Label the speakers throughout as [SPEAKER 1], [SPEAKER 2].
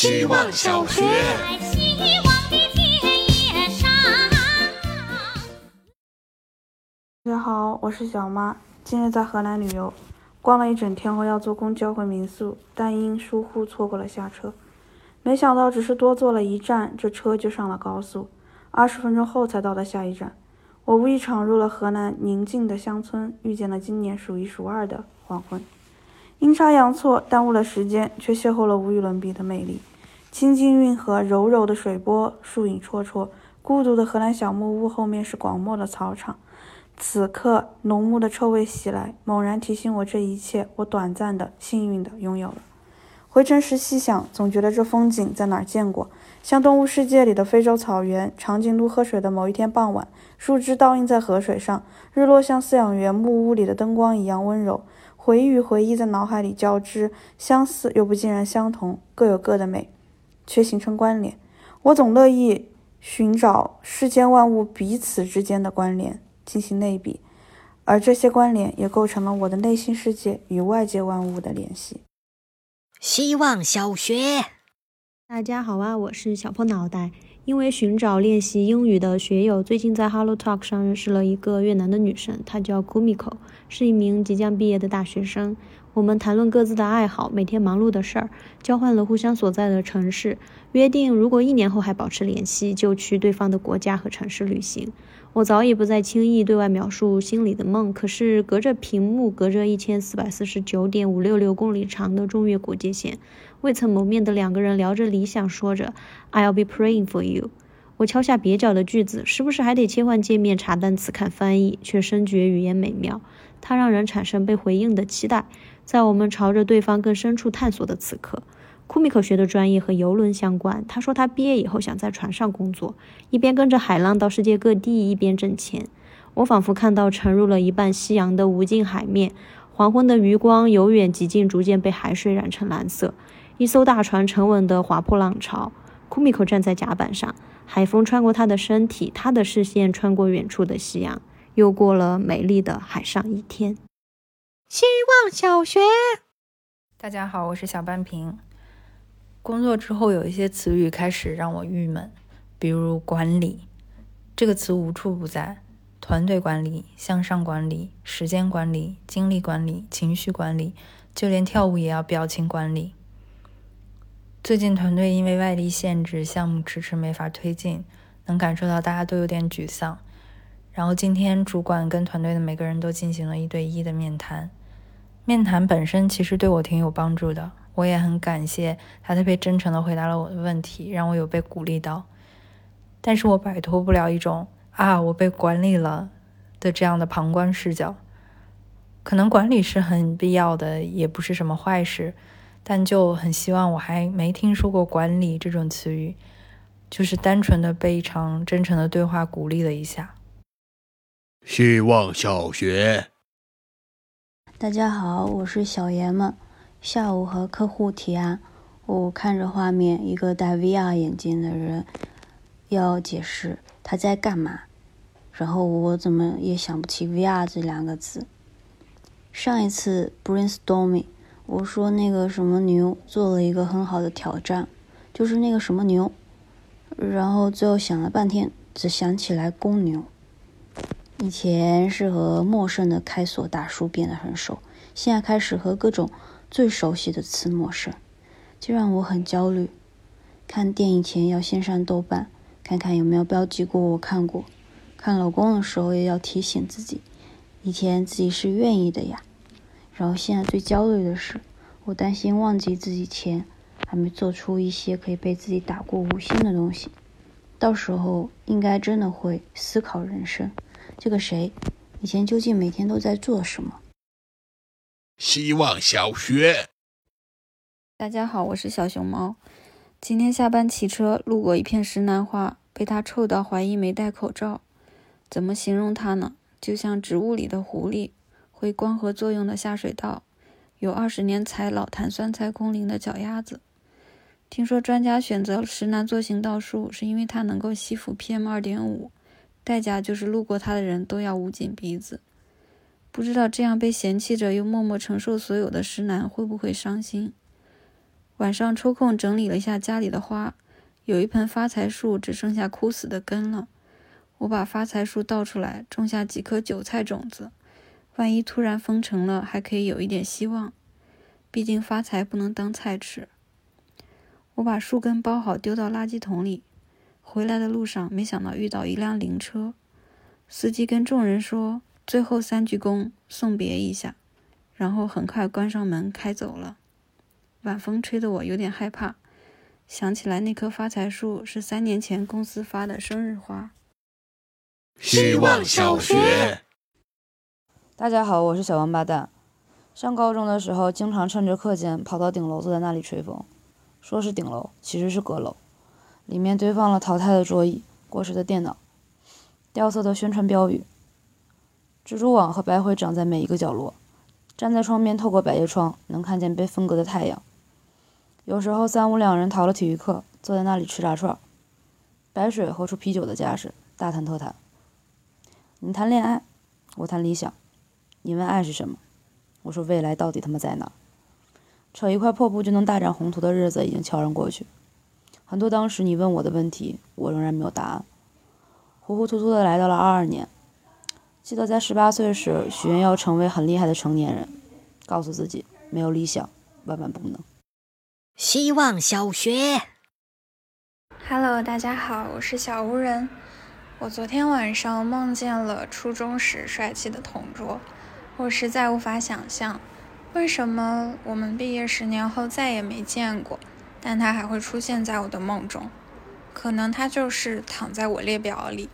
[SPEAKER 1] 希望小学。
[SPEAKER 2] 希望的田野上。
[SPEAKER 3] 大家好，我是小妈。今日在河南旅游，逛了一整天后要坐公交回民宿，但因疏忽错过了下车。没想到只是多坐了一站，这车就上了高速。二十分钟后才到达下一站。我无意闯入了河南宁静的乡村，遇见了今年数一数二的黄昏。阴差阳错，耽误了时间，却邂逅了无与伦比的美丽。清静运河，柔柔的水波，树影绰绰。孤独的荷兰小木屋后面是广袤的草场。此刻，浓木的臭味袭来，猛然提醒我这一切，我短暂的、幸运的拥有了。回程时细想，总觉得这风景在哪儿见过，像动物世界里的非洲草原，长颈鹿喝水的某一天傍晚，树枝倒映在河水上，日落像饲养员木屋里的灯光一样温柔。回忆与回忆在脑海里交织，相似又不尽然相同，各有各的美，却形成关联。我总乐意寻找世间万物彼此之间的关联。进行类比，而这些关联也构成了我的内心世界与外界万物的联系。
[SPEAKER 4] 希望小学，
[SPEAKER 5] 大家好啊，我是小破脑袋。因为寻找练习英语的学友，最近在 Hello Talk 上认识了一个越南的女生，她叫 Kumiko，是一名即将毕业的大学生。我们谈论各自的爱好，每天忙碌的事儿，交换了互相所在的城市，约定如果一年后还保持联系，就去对方的国家和城市旅行。我早已不再轻易对外描述心里的梦，可是隔着屏幕，隔着一千四百四十九点五六六公里长的中越国界线，未曾谋面的两个人聊着理想，说着 "I'll be praying for you"。我敲下蹩脚的句子，时不时还得切换界面查单词看翻译？却深觉语言美妙，它让人产生被回应的期待。在我们朝着对方更深处探索的此刻。库米克学的专业和游轮相关。他说他毕业以后想在船上工作，一边跟着海浪到世界各地，一边挣钱。我仿佛看到沉入了一半夕阳的无尽海面，黄昏的余光由远及近，逐渐被海水染成蓝色。一艘大船沉稳地划破浪潮，库米克站在甲板上，海风穿过他的身体，他的视线穿过远处的夕阳，又过了美丽的海上一天。
[SPEAKER 4] 希望小学，
[SPEAKER 6] 大家好，我是小半瓶。工作之后，有一些词语开始让我郁闷，比如“管理”这个词无处不在，团队管理、向上管理、时间管理、精力管理、情绪管理，就连跳舞也要表情管理。最近团队因为外力限制，项目迟迟没法推进，能感受到大家都有点沮丧。然后今天主管跟团队的每个人都进行了一对一的面谈，面谈本身其实对我挺有帮助的。我也很感谢他特别真诚的回答了我的问题，让我有被鼓励到。但是我摆脱不了一种啊我被管理了的这样的旁观视角。可能管理是很必要的，也不是什么坏事，但就很希望我还没听说过管理这种词语，就是单纯的被一场真诚的对话鼓励了一下。
[SPEAKER 1] 希望小学，
[SPEAKER 7] 大家好，我是小爷们。下午和客户提案，我看着画面，一个戴 VR 眼镜的人要解释他在干嘛，然后我怎么也想不起 VR 这两个字。上一次 brainstorming，我说那个什么牛做了一个很好的挑战，就是那个什么牛，然后最后想了半天，只想起来公牛。以前是和陌生的开锁大叔变得很熟，现在开始和各种。最熟悉的词陌生，就让我很焦虑。看电影前要先上豆瓣，看看有没有标记过我看过。看老公的时候也要提醒自己，以前自己是愿意的呀。然后现在最焦虑的是，我担心忘记自己前还没做出一些可以被自己打过五星的东西，到时候应该真的会思考人生。这个谁，以前究竟每天都在做什么？
[SPEAKER 1] 希望小学，
[SPEAKER 8] 大家好，我是小熊猫。今天下班骑车路过一片石楠花，被它臭到怀疑没戴口罩。怎么形容它呢？就像植物里的狐狸，会光合作用的下水道，有二十年才老坛酸菜空灵的脚丫子。听说专家选择石楠做行道树，是因为它能够吸附 PM 二点五，代价就是路过它的人都要捂紧鼻子。不知道这样被嫌弃着又默默承受所有的石楠会不会伤心？晚上抽空整理了一下家里的花，有一盆发财树只剩下枯死的根了。我把发财树倒出来，种下几颗韭菜种子，万一突然封城了，还可以有一点希望。毕竟发财不能当菜吃。我把树根包好，丢到垃圾桶里。回来的路上，没想到遇到一辆灵车，司机跟众人说最后三鞠躬送别一下，然后很快关上门开走了。晚风吹得我有点害怕，想起来那棵发财树是三年前公司发的生日花。
[SPEAKER 1] 希望小学，
[SPEAKER 9] 大家好，我是小王八蛋。上高中的时候，经常趁着课间跑到顶楼，坐在那里吹风。说是顶楼，其实是阁楼。里面堆放了淘汰的桌椅、过时的电脑、掉色的宣传标语。蜘蛛网和白灰长在每一个角落。站在窗边，透过百叶窗，能看见被分割的太阳。有时候三五两人逃了体育课，坐在那里吃炸串，白水喝出啤酒的架势，大谈特谈。你谈恋爱，我谈理想。你问爱是什么？我说未来到底他妈在哪？扯一块破布就能大展宏图的日子已经悄然过去。很多当时你问我的问题，我仍然没有答案。糊糊涂涂的来到了二二年，记得在十八岁时许愿要成为很厉害的成年人，告诉自己没有理想万万不能。
[SPEAKER 4] 希望小学
[SPEAKER 10] ，Hello，大家好，我是小无人。我昨天晚上梦见了初中时帅气的同桌。我实在无法想象，为什么我们毕业十年后再也没见过，但他还会出现在我的梦中。可能他就是躺在我列表里，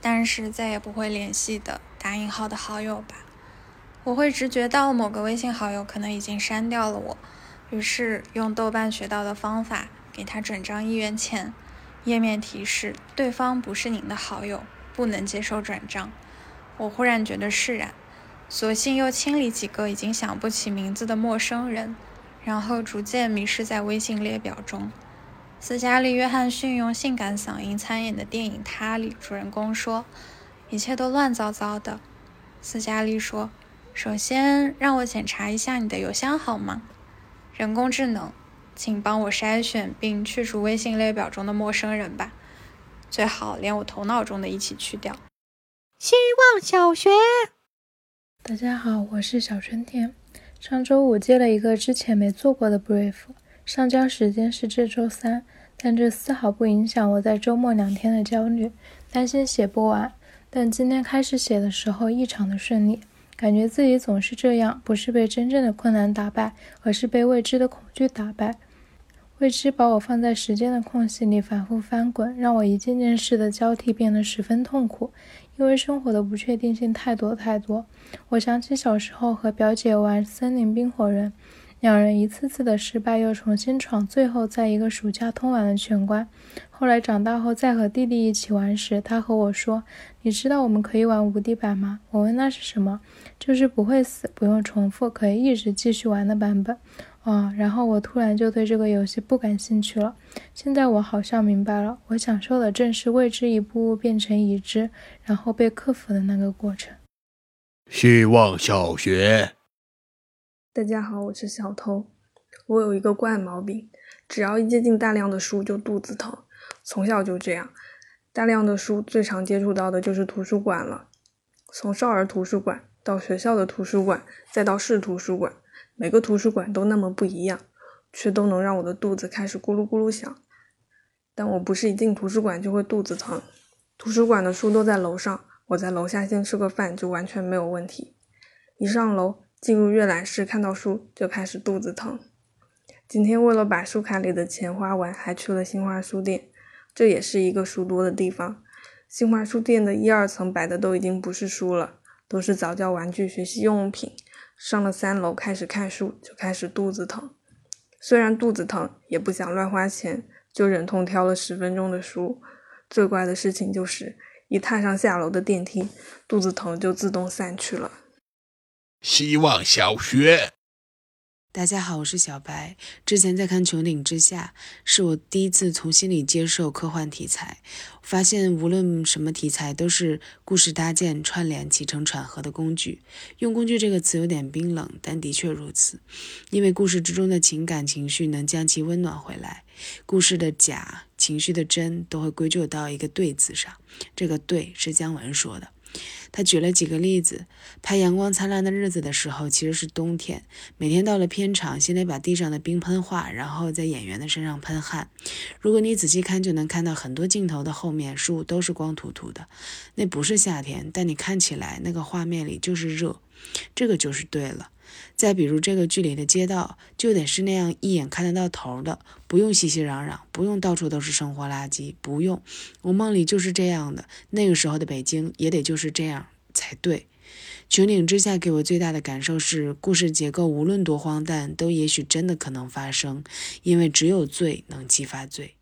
[SPEAKER 10] 但是再也不会联系的打引号的好友吧。我会直觉到某个微信好友可能已经删掉了我，于是用豆瓣学到的方法给他转账一元钱，页面提示对方不是您的好友，不能接受转账。我忽然觉得释然。索性又清理几个已经想不起名字的陌生人，然后逐渐迷失在微信列表中。斯嘉丽·约翰逊用性感嗓音参演的电影《他》里，主人公说：“一切都乱糟糟的。”斯嘉丽说：“首先让我检查一下你的邮箱好吗？人工智能，请帮我筛选并去除微信列表中的陌生人吧，最好连我头脑中的一起去掉。”
[SPEAKER 4] 希望小学。
[SPEAKER 11] 大家好，我是小春天。上周五接了一个之前没做过的 brief，上交时间是这周三，但这丝毫不影响我在周末两天的焦虑，担心写不完。但今天开始写的时候异常的顺利，感觉自己总是这样，不是被真正的困难打败，而是被未知的恐惧打败。未知把我放在时间的空隙里反复翻滚，让我一件件事的交替变得十分痛苦。因为生活的不确定性太多太多，我想起小时候和表姐玩森林冰火人，两人一次次的失败又重新闯，最后在一个暑假通完了全关。后来长大后再和弟弟一起玩时，他和我说：“你知道我们可以玩无敌版吗？”我问那是什么，就是不会死，不用重复，可以一直继续玩的版本。啊！然后我突然就对这个游戏不感兴趣了。现在我好像明白了，我享受的正是未知一步步变成已知，然后被克服的那个过程。
[SPEAKER 1] 希望小学，
[SPEAKER 12] 大家好，我是小偷。我有一个怪毛病，只要一接近大量的书就肚子疼，从小就这样。大量的书最常接触到的就是图书馆了，从少儿图书馆到学校的图书馆，再到市图书馆。每个图书馆都那么不一样，却都能让我的肚子开始咕噜咕噜响。但我不是一进图书馆就会肚子疼，图书馆的书都在楼上，我在楼下先吃个饭就完全没有问题。一上楼进入阅览室看到书就开始肚子疼。今天为了把书卡里的钱花完，还去了新华书店，这也是一个书多的地方。新华书店的一二层摆的都已经不是书了，都是早教玩具、学习用品。上了三楼，开始看书，就开始肚子疼。虽然肚子疼，也不想乱花钱，就忍痛挑了十分钟的书。最怪的事情就是，一踏上下楼的电梯，肚子疼就自动散去了。
[SPEAKER 1] 希望小学。
[SPEAKER 13] 大家好，我是小白。之前在看《穹顶之下》，是我第一次从心里接受科幻题材。发现无论什么题材，都是故事搭建、串联、起承转合的工具。用“工具”这个词有点冰冷，但的确如此。因为故事之中的情感情绪能将其温暖回来。故事的假，情绪的真，都会归咎到一个“对”字上。这个“对”是姜文说的。他举了几个例子，拍阳光灿烂的日子的时候，其实是冬天。每天到了片场，先得把地上的冰喷化，然后在演员的身上喷汗。如果你仔细看，就能看到很多镜头的后面树都是光秃秃的。那不是夏天，但你看起来那个画面里就是热。这个就是对了。再比如这个剧里的街道，就得是那样一眼看得到头的，不用熙熙攘攘，不用到处都是生活垃圾，不用。我梦里就是这样的，那个时候的北京也得就是这样才对。穹顶之下给我最大的感受是，故事结构无论多荒诞，都也许真的可能发生，因为只有罪能激发罪。